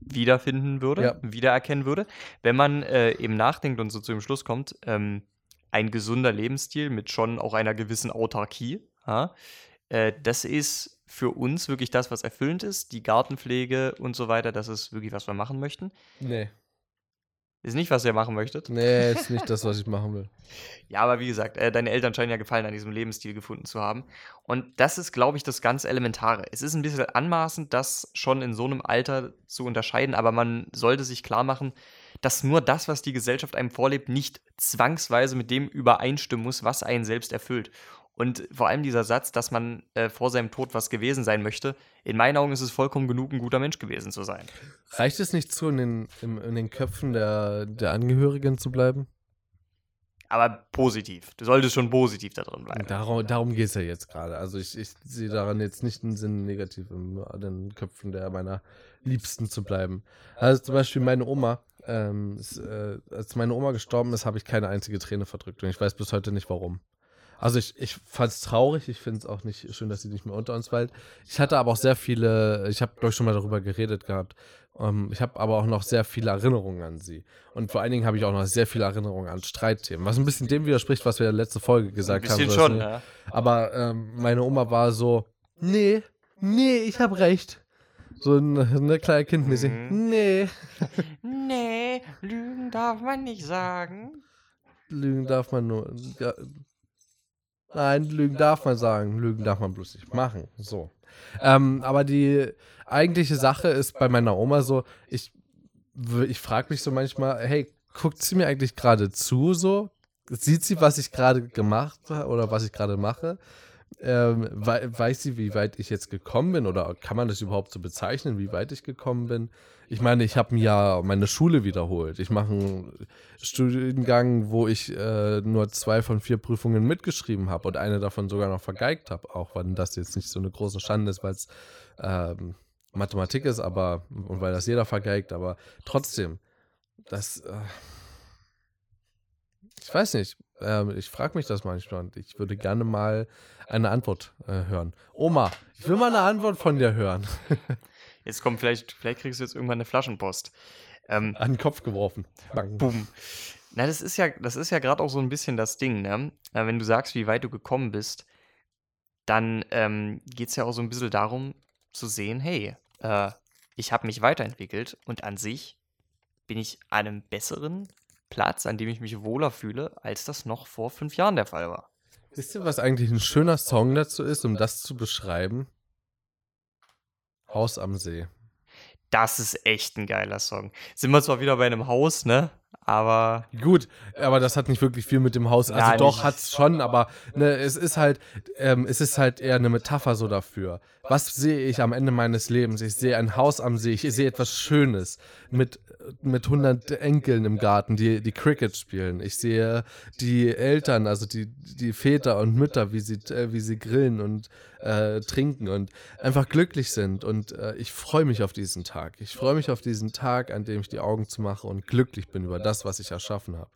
wiederfinden würde, ja. wiedererkennen würde. Wenn man äh, eben nachdenkt und so zu dem Schluss kommt, ähm, ein gesunder Lebensstil mit schon auch einer gewissen Autarkie, ja, äh, das ist für uns wirklich das, was erfüllend ist. Die Gartenpflege und so weiter, das ist wirklich, was wir machen möchten. Nee. Ist nicht, was ihr machen möchtet? Nee, ist nicht das, was ich machen will. ja, aber wie gesagt, äh, deine Eltern scheinen ja Gefallen an diesem Lebensstil gefunden zu haben. Und das ist, glaube ich, das ganz Elementare. Es ist ein bisschen anmaßend, das schon in so einem Alter zu unterscheiden, aber man sollte sich klar machen, dass nur das, was die Gesellschaft einem vorlebt, nicht zwangsweise mit dem übereinstimmen muss, was einen selbst erfüllt. Und vor allem dieser Satz, dass man äh, vor seinem Tod was gewesen sein möchte, in meinen Augen ist es vollkommen genug, ein guter Mensch gewesen zu sein. Reicht es nicht zu, in den, in, in den Köpfen der, der Angehörigen zu bleiben? Aber positiv. Du solltest schon positiv da drin bleiben. Darum, darum geht es ja jetzt gerade. Also ich, ich sehe daran jetzt nicht einen Sinn, negativ in den Köpfen der meiner Liebsten zu bleiben. Also zum Beispiel meine Oma, ähm, ist, äh, als meine Oma gestorben ist, habe ich keine einzige Träne verdrückt und ich weiß bis heute nicht warum. Also ich, ich fand es traurig, ich finde es auch nicht schön, dass sie nicht mehr unter uns weilt. Ich hatte aber auch sehr viele, ich habe glaube ich schon mal darüber geredet gehabt, ähm, ich habe aber auch noch sehr viele Erinnerungen an sie. Und vor allen Dingen habe ich auch noch sehr viele Erinnerungen an Streitthemen, was ein bisschen dem widerspricht, was wir in der letzten Folge gesagt haben. Ein bisschen haben. Schon, ja. Aber ähm, meine Oma war so, nee, nee, ich habe recht. So ein ne, kleine Kindmäßig. Mhm. Nee. nee, Lügen darf man nicht sagen. Lügen darf man nur. Nein, Lügen darf man sagen, Lügen darf man bloß nicht machen. So. Ähm, aber die eigentliche Sache ist bei meiner Oma so, ich, ich frage mich so manchmal, hey, guckt sie mir eigentlich gerade zu so? Sieht sie, was ich gerade gemacht habe oder was ich gerade mache? Ähm, weiß sie, wie weit ich jetzt gekommen bin oder kann man das überhaupt so bezeichnen, wie weit ich gekommen bin? Ich meine, ich habe mir ja meine Schule wiederholt. Ich mache einen Studiengang, wo ich äh, nur zwei von vier Prüfungen mitgeschrieben habe und eine davon sogar noch vergeigt habe, auch wenn das jetzt nicht so eine große Schande ist, weil es ähm, Mathematik ist, aber und weil das jeder vergeigt, aber trotzdem, das äh, ich weiß nicht. Äh, ich frage mich das manchmal und ich würde gerne mal eine Antwort äh, hören. Oma, ich will mal eine Antwort von dir hören. Jetzt kommt vielleicht, vielleicht kriegst du jetzt irgendwann eine Flaschenpost. Ähm, An den Kopf geworfen. Bang. Boom. Na, das ist ja, das ist ja gerade auch so ein bisschen das Ding, ne? Wenn du sagst, wie weit du gekommen bist, dann ähm, geht es ja auch so ein bisschen darum zu sehen, hey, äh, ich habe mich weiterentwickelt und an sich bin ich an einem besseren Platz, an dem ich mich wohler fühle, als das noch vor fünf Jahren der Fall war. Wisst ihr, was eigentlich ein schöner Song dazu ist, um das zu beschreiben? Haus am See. Das ist echt ein geiler Song. Sind wir zwar wieder bei einem Haus, ne? Aber. Gut, aber das hat nicht wirklich viel mit dem Haus. Also ja, doch, hat es schon, aber ne, es ist halt, ähm, es ist halt eher eine Metapher so dafür. Was sehe ich am Ende meines Lebens? Ich sehe ein Haus am See, ich sehe etwas Schönes mit mit 100 Enkeln im Garten, die, die Cricket spielen. Ich sehe die Eltern, also die, die Väter und Mütter, wie sie, äh, wie sie grillen und äh, trinken und einfach glücklich sind. Und äh, ich freue mich auf diesen Tag. Ich freue mich auf diesen Tag, an dem ich die Augen zumache und glücklich bin über das, was ich erschaffen habe.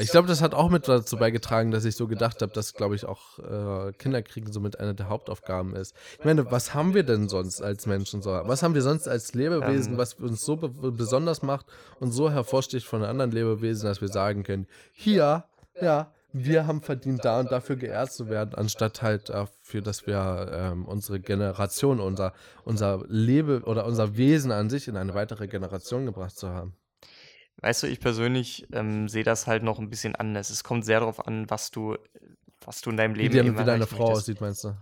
Ich glaube, das hat auch mit dazu beigetragen, dass ich so gedacht habe, dass, glaube ich, auch äh, Kinderkriegen somit eine der Hauptaufgaben ist. Ich meine, was haben wir denn sonst als Menschen so? Was haben wir sonst als Lebewesen, ähm. was uns so be besonders macht und so hervorsticht von anderen Lebewesen, dass wir sagen können, hier, ja, wir haben verdient, da und dafür geehrt zu werden, anstatt halt dafür, dass wir ähm, unsere Generation, unser, unser Lebe oder unser Wesen an sich in eine weitere Generation gebracht zu haben. Weißt du, ich persönlich ähm, sehe das halt noch ein bisschen anders. Es kommt sehr darauf an, was du, was du in deinem Leben Wie, der, wie deine Frau aussieht, meinst du?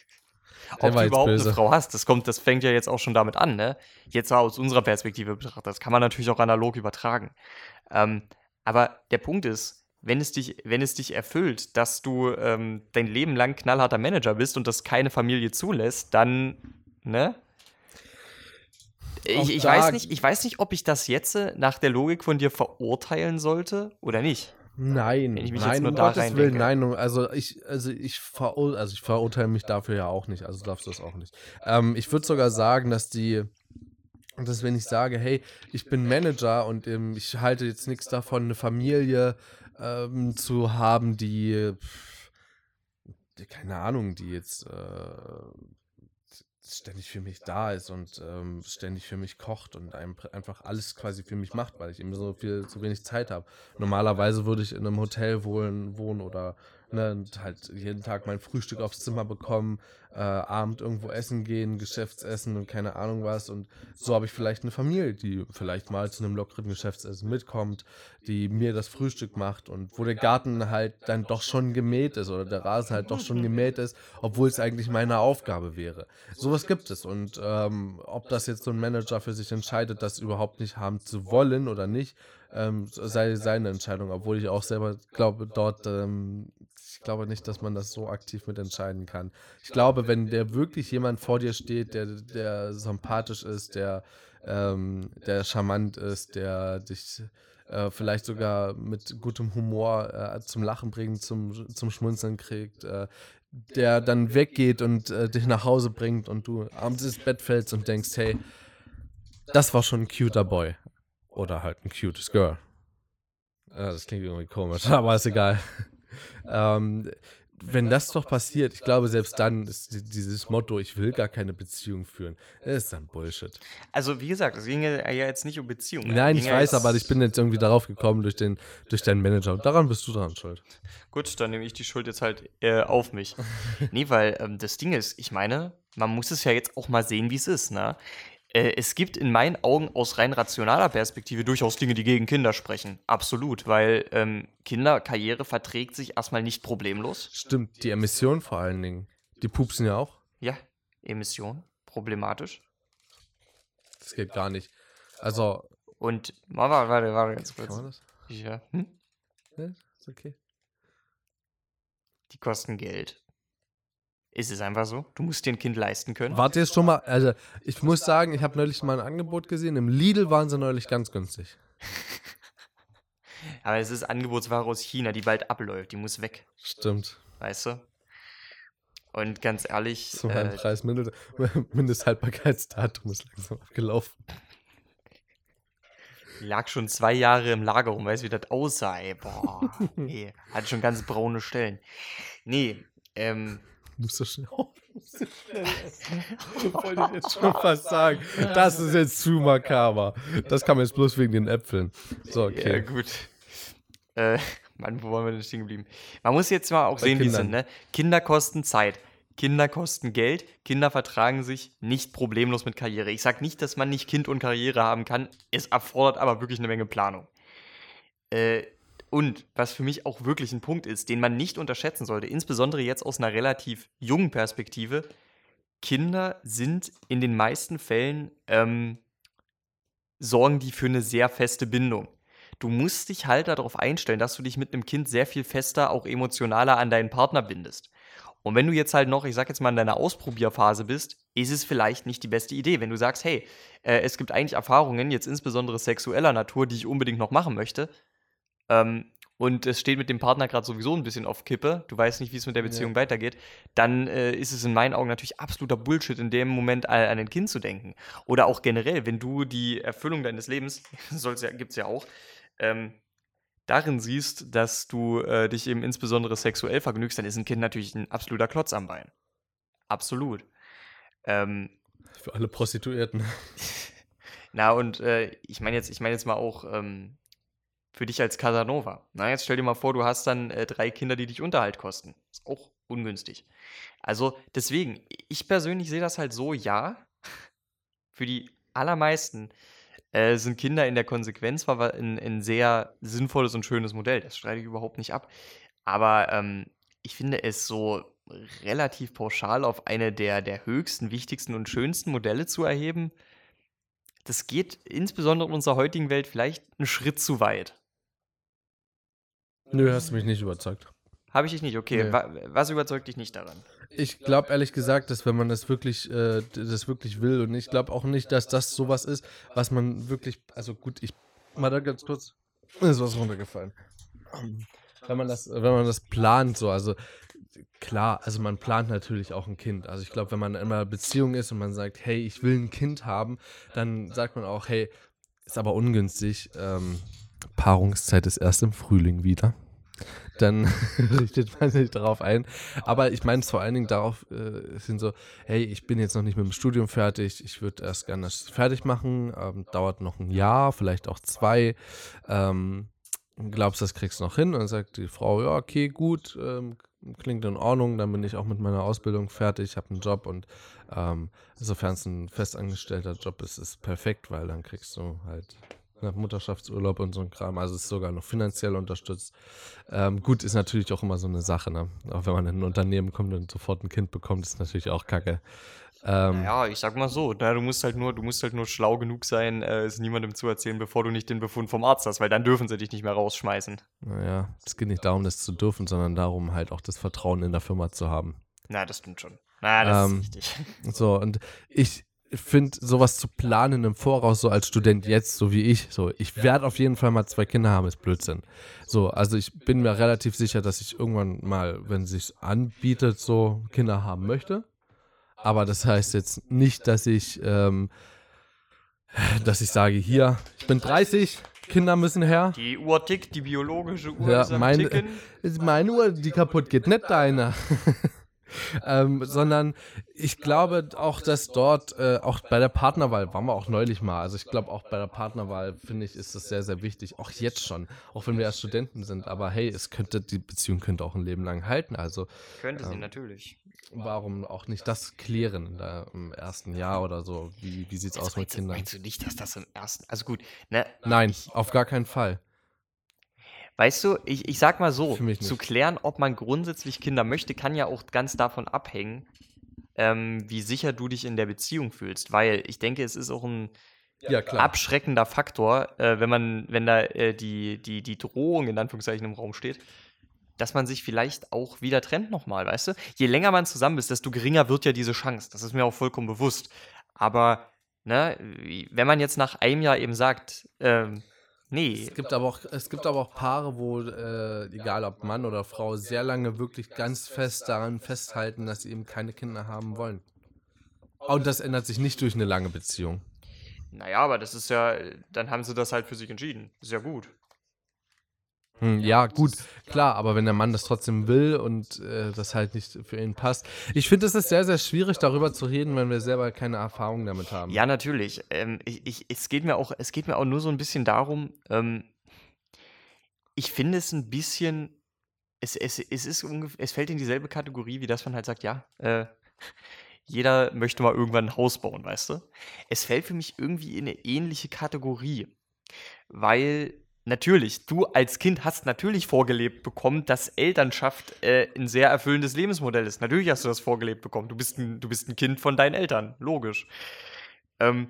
Ob du überhaupt böse. eine Frau hast, das kommt, das fängt ja jetzt auch schon damit an, ne? Jetzt aus unserer Perspektive betrachtet, das kann man natürlich auch analog übertragen. Ähm, aber der Punkt ist, wenn es dich, wenn es dich erfüllt, dass du ähm, dein Leben lang knallharter Manager bist und das keine Familie zulässt, dann, ne? Ich, ich, weiß nicht, ich weiß nicht, ob ich das jetzt äh, nach der Logik von dir verurteilen sollte oder nicht. Nein, Wenn ich mich nein, jetzt nur um da Gottes Willen, nein, also ich, also ich, verur also ich verurteile mich dafür ja auch nicht, also darfst du das auch nicht. Ähm, ich würde sogar sagen, dass die Und das, wenn ich sage, hey, ich bin Manager und ähm, ich halte jetzt nichts davon, eine Familie ähm, zu haben, die, die, keine Ahnung, die jetzt äh, ständig für mich da ist und ähm, ständig für mich kocht und einfach alles quasi für mich macht, weil ich eben so viel, so wenig Zeit habe. Normalerweise würde ich in einem Hotel wohnen, wohnen oder ne, und halt jeden Tag mein Frühstück aufs Zimmer bekommen, äh, Abend irgendwo essen gehen, Geschäftsessen und keine Ahnung was. Und so habe ich vielleicht eine Familie, die vielleicht mal zu einem lockeren Geschäftsessen mitkommt, die mir das Frühstück macht und wo der Garten halt dann doch schon gemäht ist oder der Rasen halt doch schon gemäht ist, obwohl es eigentlich meine Aufgabe wäre. Sowas gibt es. Und ähm, ob das jetzt so ein Manager für sich entscheidet, das überhaupt nicht haben zu wollen oder nicht, ähm, sei seine Entscheidung, obwohl ich auch selber glaube, dort ähm, ich glaube nicht, dass man das so aktiv mitentscheiden kann. Ich glaube, wenn der wirklich jemand vor dir steht, der, der sympathisch ist, der, ähm, der charmant ist, der dich äh, vielleicht sogar mit gutem Humor äh, zum Lachen bringt, zum, zum Schmunzeln kriegt, äh, der dann weggeht und äh, dich nach Hause bringt und du abends ins Bett fällst und denkst, hey, das war schon ein cuter Boy. Oder halt ein cutes Girl. Ja, das klingt irgendwie komisch, aber ist egal. Ähm, wenn das doch passiert, ich glaube, selbst dann ist dieses Motto, ich will gar keine Beziehung führen, ist dann Bullshit. Also, wie gesagt, es ging ja jetzt nicht um Beziehungen. Nein, ich weiß, aber ich bin jetzt irgendwie darauf gekommen durch, den, durch deinen Manager und daran bist du dran schuld. Gut, dann nehme ich die Schuld jetzt halt äh, auf mich. nee, weil ähm, das Ding ist, ich meine, man muss es ja jetzt auch mal sehen, wie es ist, ne? Äh, es gibt in meinen Augen aus rein rationaler Perspektive durchaus Dinge, die gegen Kinder sprechen. Absolut, weil ähm, Kinderkarriere verträgt sich erstmal nicht problemlos. Stimmt, die Emission vor allen Dingen. Die pupsen ja auch. Ja, Emission. Problematisch. Das geht gar nicht. Also. Und, warte, warte, warte ganz kurz. Kann man das? Ja. Hm? ja ist okay. Die kosten Geld. Ist es einfach so? Du musst dir ein Kind leisten können. Warte jetzt schon mal, also ich muss sagen, ich habe neulich mal ein Angebot gesehen. Im Lidl waren sie neulich ganz günstig. Aber es ist Angebotsware aus China, die bald abläuft. Die muss weg. Stimmt. Weißt du? Und ganz ehrlich. So ein äh, Preis, Mindest, Mindesthaltbarkeitsdatum ist langsam abgelaufen. Lag schon zwei Jahre im Lager rum, weißt du, wie das aussah, ey. Boah, nee, hat schon ganz braune Stellen. Nee, ähm, muss so schnell. Oh. Wollte ich jetzt schon fast sagen. Das ist jetzt zu makaber. Das kam jetzt bloß wegen den Äpfeln. So, okay. Ja, gut. Äh, Mann, wo waren wir denn stehen geblieben? Man muss jetzt mal auch Bei sehen, wie es sind, ne? Kinder kosten Zeit. Kinder kosten Geld, Kinder vertragen sich nicht problemlos mit Karriere. Ich sage nicht, dass man nicht Kind und Karriere haben kann, es erfordert aber wirklich eine Menge Planung. Äh, und was für mich auch wirklich ein Punkt ist, den man nicht unterschätzen sollte, insbesondere jetzt aus einer relativ jungen Perspektive, Kinder sind in den meisten Fällen, ähm, sorgen die für eine sehr feste Bindung. Du musst dich halt darauf einstellen, dass du dich mit einem Kind sehr viel fester, auch emotionaler an deinen Partner bindest. Und wenn du jetzt halt noch, ich sag jetzt mal, in deiner Ausprobierphase bist, ist es vielleicht nicht die beste Idee. Wenn du sagst, hey, äh, es gibt eigentlich Erfahrungen, jetzt insbesondere sexueller Natur, die ich unbedingt noch machen möchte, ähm, und es steht mit dem Partner gerade sowieso ein bisschen auf Kippe, du weißt nicht, wie es mit der Beziehung ja. weitergeht, dann äh, ist es in meinen Augen natürlich absoluter Bullshit, in dem Moment an, an ein Kind zu denken. Oder auch generell, wenn du die Erfüllung deines Lebens, ja, gibt es ja auch, ähm, darin siehst, dass du äh, dich eben insbesondere sexuell vergnügst, dann ist ein Kind natürlich ein absoluter Klotz am Bein. Absolut. Ähm, Für alle Prostituierten. Na, und äh, ich meine jetzt, ich meine jetzt mal auch, ähm, für dich als Casanova. Na, jetzt stell dir mal vor, du hast dann äh, drei Kinder, die dich Unterhalt kosten. Ist auch ungünstig. Also deswegen, ich persönlich sehe das halt so, ja, für die allermeisten äh, sind Kinder in der Konsequenz zwar ein, ein, sehr sinnvolles und schönes Modell, das streite ich überhaupt nicht ab. Aber ähm, ich finde es so relativ pauschal auf eine der, der höchsten, wichtigsten und schönsten Modelle zu erheben, das geht insbesondere in unserer heutigen Welt vielleicht einen Schritt zu weit. Nö, hast du mich nicht überzeugt. Habe ich dich nicht, okay. Nee. Was überzeugt dich nicht daran? Ich glaube ehrlich gesagt, dass wenn man das wirklich, äh, das wirklich will und ich glaube auch nicht, dass das sowas ist, was man wirklich, also gut, ich mal da ganz kurz, ist was runtergefallen. Wenn man das, wenn man das plant, so, also klar, also man plant natürlich auch ein Kind. Also ich glaube, wenn man in einer Beziehung ist und man sagt, hey, ich will ein Kind haben, dann sagt man auch, hey, ist aber ungünstig. Ähm, Paarungszeit ist erst im Frühling wieder. Dann richtet man sich darauf ein. Aber ich meine es vor allen Dingen darauf äh, sind so, hey, ich bin jetzt noch nicht mit dem Studium fertig, ich würde erst gerne das fertig machen, ähm, dauert noch ein Jahr, vielleicht auch zwei. Ähm, glaubst, das kriegst du noch hin? Und dann sagt die Frau, ja, okay, gut, ähm, klingt in Ordnung, dann bin ich auch mit meiner Ausbildung fertig, habe einen Job und ähm, sofern es ein festangestellter Job ist, ist perfekt, weil dann kriegst du halt ne, Mutterschaftsurlaub und so ein Kram, also ist sogar noch finanziell unterstützt. Ähm, gut, ist natürlich auch immer so eine Sache, ne? Auch wenn man in ein Unternehmen kommt und sofort ein Kind bekommt, ist natürlich auch kacke. Ähm, ja, ich sag mal so, na, du musst halt nur, du musst halt nur schlau genug sein, äh, es niemandem zu erzählen, bevor du nicht den Befund vom Arzt hast, weil dann dürfen sie dich nicht mehr rausschmeißen. Naja, es geht nicht darum, das zu dürfen, sondern darum, halt auch das Vertrauen in der Firma zu haben. Na, das stimmt schon. Na, das ähm, ist richtig. So, und ich finde, sowas zu planen im Voraus, so als Student jetzt, so wie ich, so, ich werde auf jeden Fall mal zwei Kinder haben, ist Blödsinn. So, also ich bin mir relativ sicher, dass ich irgendwann mal, wenn es sich anbietet, so Kinder haben möchte. Aber das heißt jetzt nicht, dass ich, ähm, dass ich sage, hier, ich bin 30, Kinder müssen her. Die Uhr tickt, die biologische Uhr ja, ist am meine, Ticken. Meine Uhr, die kaputt geht, nicht deine. ähm, sondern ich glaube auch, dass dort, äh, auch bei der Partnerwahl, waren wir auch neulich mal, also ich glaube auch bei der Partnerwahl, finde ich, ist das sehr, sehr wichtig, auch jetzt schon, auch wenn wir erst Studenten sind, aber hey, es könnte, die Beziehung könnte auch ein Leben lang halten, also. Könnte sie ähm, natürlich. Warum auch nicht das klären da im ersten Jahr oder so? Wie, wie sieht es aus mit Kindern? Meinst du nicht, dass das im ersten, also gut, ne? Nein, auf gar keinen Fall. Weißt du, ich, ich sag mal so, zu klären, ob man grundsätzlich Kinder möchte, kann ja auch ganz davon abhängen, ähm, wie sicher du dich in der Beziehung fühlst. Weil ich denke, es ist auch ein ja, abschreckender Faktor, äh, wenn man, wenn da äh, die, die, die Drohung in Anführungszeichen im Raum steht, dass man sich vielleicht auch wieder trennt nochmal, weißt du? Je länger man zusammen ist, desto geringer wird ja diese Chance. Das ist mir auch vollkommen bewusst. Aber, ne, wenn man jetzt nach einem Jahr eben sagt, ähm, Nee. Es gibt aber auch, es gibt aber auch Paare, wo, äh, egal ob Mann oder Frau, sehr lange wirklich ganz fest daran festhalten, dass sie eben keine Kinder haben wollen. Und das ändert sich nicht durch eine lange Beziehung. Naja, aber das ist ja, dann haben sie das halt für sich entschieden. Ist ja gut. Hm, ja, gut, klar, aber wenn der Mann das trotzdem will und äh, das halt nicht für ihn passt. Ich finde, es ist sehr, sehr schwierig, darüber zu reden, wenn wir selber keine Erfahrung damit haben. Ja, natürlich. Ähm, ich, ich, es, geht mir auch, es geht mir auch nur so ein bisschen darum, ähm, ich finde es ein bisschen, es, es, es, ist es fällt in dieselbe Kategorie, wie das man halt sagt, ja, äh, jeder möchte mal irgendwann ein Haus bauen, weißt du? Es fällt für mich irgendwie in eine ähnliche Kategorie, weil natürlich, du als Kind hast natürlich vorgelebt bekommen, dass Elternschaft äh, ein sehr erfüllendes Lebensmodell ist. Natürlich hast du das vorgelebt bekommen. Du bist ein, du bist ein Kind von deinen Eltern, logisch. Ähm,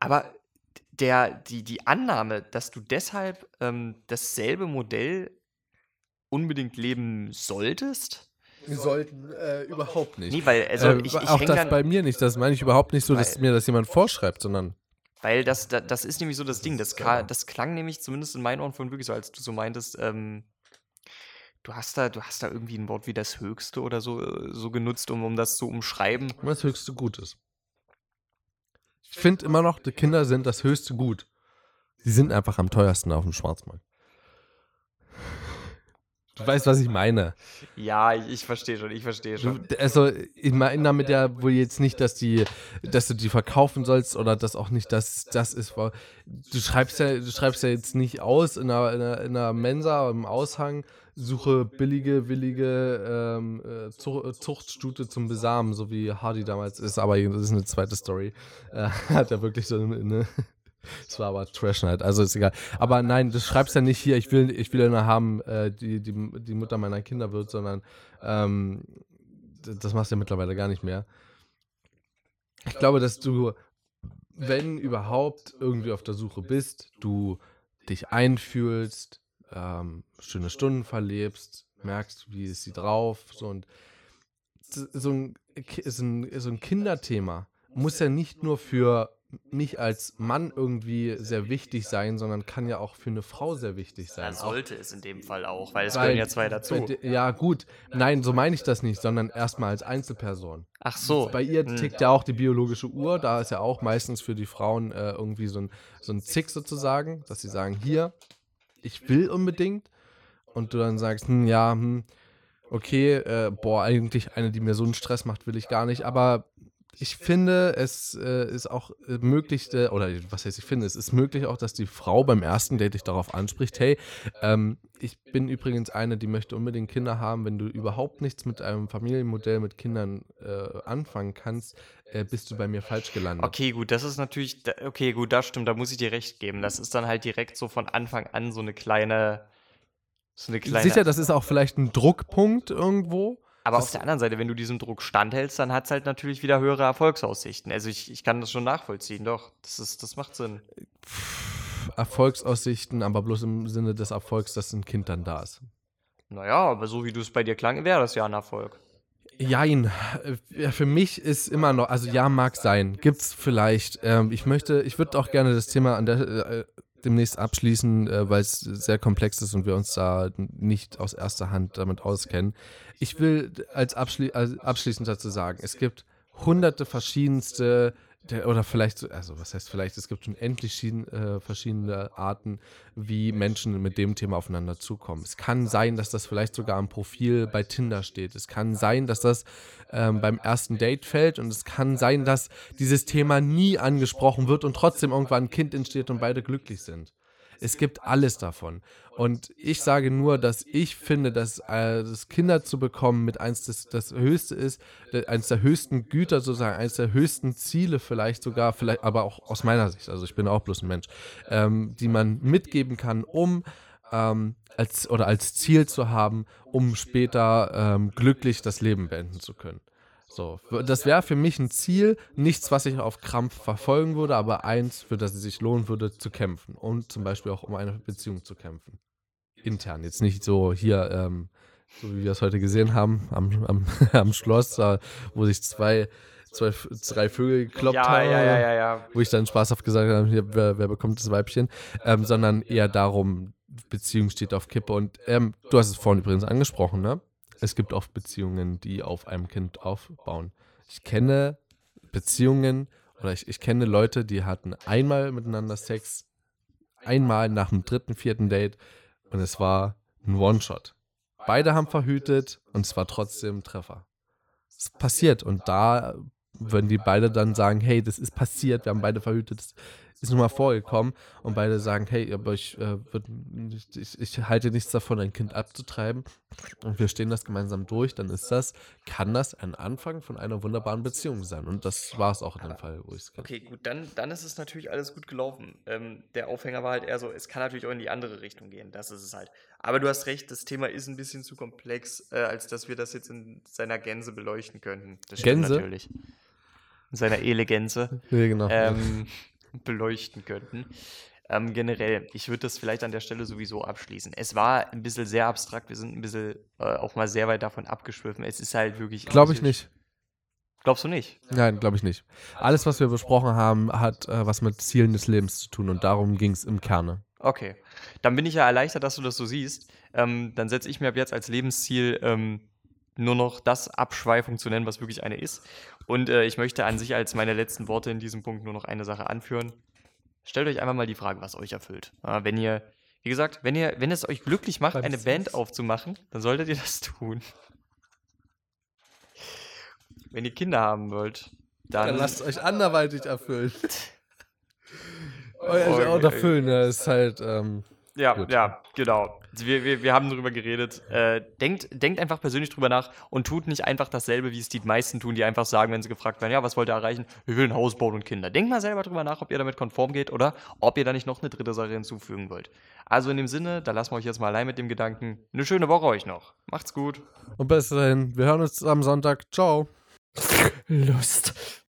aber der, die, die Annahme, dass du deshalb ähm, dasselbe Modell unbedingt leben solltest, wir sollten äh, überhaupt nicht. Nee, weil, also äh, ich, ich auch das bei mir nicht. Das meine ich überhaupt nicht so, dass mir das jemand vorschreibt, sondern weil das, das, das ist nämlich so das, das Ding. Das, das klang nämlich zumindest in meinen Ohren von wirklich so, als du so meintest, ähm, du hast da, du hast da irgendwie ein Wort wie das Höchste oder so, äh, so genutzt, um, um das zu umschreiben. Das höchste Gut ist. Ich finde immer noch, die Kinder sind das höchste Gut. Sie sind einfach am teuersten auf dem Schwarzmarkt. Du weißt, was ich meine. Ja, ich, ich verstehe schon, ich verstehe schon. also, ich meine damit ja wohl jetzt nicht, dass die, dass du die verkaufen sollst oder dass auch nicht das, das ist. Du schreibst ja, du schreibst ja jetzt nicht aus in einer, in einer, in einer Mensa im Aushang, suche billige, willige ähm, äh, Zuchtstute zum Besamen, so wie Hardy damals ist, aber das ist eine zweite Story. Äh, hat er wirklich so eine, es war aber Trash Night, also ist egal. Aber nein, du schreibst ja nicht hier, ich will, ich will eine haben, äh, die, die, die Mutter meiner Kinder wird, sondern ähm, das machst du ja mittlerweile gar nicht mehr. Ich glaube, dass du, wenn überhaupt, irgendwie auf der Suche bist, du dich einfühlst, ähm, schöne Stunden verlebst, merkst, wie ist sie drauf, so und so ein, so ein Kinderthema muss ja nicht nur für mich als Mann irgendwie sehr wichtig sein, sondern kann ja auch für eine Frau sehr wichtig sein. Ja, sollte es in dem Fall auch, weil es gehören ja zwei dazu. Ja, gut. Nein, so meine ich das nicht, sondern erstmal als Einzelperson. Ach so. Bei ihr hm. tickt ja auch die biologische Uhr. Da ist ja auch meistens für die Frauen äh, irgendwie so ein, so ein Zick sozusagen, dass sie sagen, hier, ich will unbedingt. Und du dann sagst, hm, ja, hm, okay, äh, boah, eigentlich eine, die mir so einen Stress macht, will ich gar nicht. Aber ich finde, es äh, ist auch äh, möglich, äh, oder was heißt ich finde, es ist möglich auch, dass die Frau beim ersten Date dich darauf anspricht, hey, ähm, ich bin übrigens eine, die möchte unbedingt Kinder haben. Wenn du überhaupt nichts mit einem Familienmodell mit Kindern äh, anfangen kannst, äh, bist du bei mir falsch gelandet. Okay, gut, das ist natürlich, okay, gut, das stimmt, da muss ich dir recht geben. Das ist dann halt direkt so von Anfang an so eine kleine, so eine kleine. Sicher, das ist auch vielleicht ein Druckpunkt irgendwo. Aber auf der anderen Seite, wenn du diesem Druck standhältst, dann hat es halt natürlich wieder höhere Erfolgsaussichten. Also ich, ich kann das schon nachvollziehen, doch. Das, ist, das macht Sinn. Erfolgsaussichten, aber bloß im Sinne des Erfolgs, dass ein Kind dann da ist. Naja, aber so wie du es bei dir klang, wäre das ja ein Erfolg. Jein. Ja, für mich ist immer noch, also ja, mag sein. Gibt's vielleicht. Ähm, ich möchte, ich würde auch gerne das Thema an der, äh, demnächst abschließen, äh, weil es sehr komplex ist und wir uns da nicht aus erster Hand damit auskennen. Ich will als, abschli als abschließend dazu sagen, es gibt hunderte verschiedenste der, oder vielleicht, also was heißt vielleicht, es gibt schon endlich äh, verschiedene Arten, wie Menschen mit dem Thema aufeinander zukommen. Es kann sein, dass das vielleicht sogar im Profil bei Tinder steht. Es kann sein, dass das ähm, beim ersten Date fällt und es kann sein, dass dieses Thema nie angesprochen wird und trotzdem irgendwann ein Kind entsteht und beide glücklich sind. Es gibt alles davon. Und ich sage nur, dass ich finde, dass äh, das Kinder zu bekommen mit eins des das höchste ist, eins der höchsten Güter sozusagen, eins der höchsten Ziele vielleicht sogar, vielleicht, aber auch aus meiner Sicht, also ich bin auch bloß ein Mensch, ähm, die man mitgeben kann, um ähm, als oder als Ziel zu haben, um später ähm, glücklich das Leben beenden zu können. So, das wäre für mich ein Ziel, nichts, was ich auf Krampf verfolgen würde, aber eins, für das es sich lohnen würde, zu kämpfen und zum Beispiel auch um eine Beziehung zu kämpfen. Intern, jetzt nicht so hier, ähm, so wie wir es heute gesehen haben, am, am, am Schloss, äh, wo sich zwei, zwei, drei Vögel gekloppt ja, haben, ja, ja. wo ich dann spaßhaft gesagt habe, hier, wer, wer bekommt das Weibchen, ähm, sondern eher darum, Beziehung steht auf Kippe und ähm, du hast es vorhin übrigens angesprochen, ne? Es gibt oft Beziehungen, die auf einem Kind aufbauen. Ich kenne Beziehungen oder ich, ich kenne Leute, die hatten einmal miteinander Sex, einmal nach dem dritten, vierten Date und es war ein One-Shot. Beide haben verhütet und es war trotzdem ein Treffer. Es passiert und da würden die beide dann sagen, hey, das ist passiert, wir haben beide verhütet, das ist nun mal vorgekommen und beide sagen, hey, aber ich, äh, würd, ich, ich, halte nichts davon, ein Kind abzutreiben und wir stehen das gemeinsam durch, dann ist das, kann das ein Anfang von einer wunderbaren Beziehung sein und das war es auch in dem Fall, wo ich es. Okay, gut, dann, dann ist es natürlich alles gut gelaufen. Ähm, der Aufhänger war halt eher so, es kann natürlich auch in die andere Richtung gehen, das ist es halt. Aber du hast recht, das Thema ist ein bisschen zu komplex, äh, als dass wir das jetzt in seiner Gänze beleuchten könnten. Das Gänse? natürlich. In seiner Elegänze. Ja, genau. Ähm, beleuchten könnten. Ähm, generell, ich würde das vielleicht an der Stelle sowieso abschließen. Es war ein bisschen sehr abstrakt, wir sind ein bisschen äh, auch mal sehr weit davon abgeschwiffen. Es ist halt wirklich. Glaube ich nicht. Glaubst du nicht? Nein, glaube ich nicht. Alles, was wir besprochen haben, hat äh, was mit Zielen des Lebens zu tun und darum ging es im Kerne. Okay. Dann bin ich ja erleichtert, dass du das so siehst. Ähm, dann setze ich mir ab jetzt als Lebensziel ähm, nur noch das Abschweifung zu nennen, was wirklich eine ist. Und äh, ich möchte an sich als meine letzten Worte in diesem Punkt nur noch eine Sache anführen. Stellt euch einfach mal die Frage, was euch erfüllt. Ja, wenn ihr, wie gesagt, wenn ihr, wenn es euch glücklich macht, eine Band aufzumachen, dann solltet ihr das tun. Wenn ihr Kinder haben wollt, dann. Dann lasst euch anderweitig erfüllen. euch okay, auch erfüllen, ja, ist halt. Ähm, ja, gut. ja, genau. Wir, wir, wir haben darüber geredet. Äh, denkt, denkt einfach persönlich drüber nach und tut nicht einfach dasselbe, wie es die meisten tun, die einfach sagen, wenn sie gefragt werden, ja, was wollt ihr erreichen? Wir will ein Haus bauen und Kinder. Denkt mal selber drüber nach, ob ihr damit konform geht oder ob ihr da nicht noch eine dritte Sache hinzufügen wollt. Also in dem Sinne, da lassen wir euch jetzt mal allein mit dem Gedanken. Eine schöne Woche euch noch. Macht's gut. Und bis dahin, wir hören uns am Sonntag. Ciao. Lust.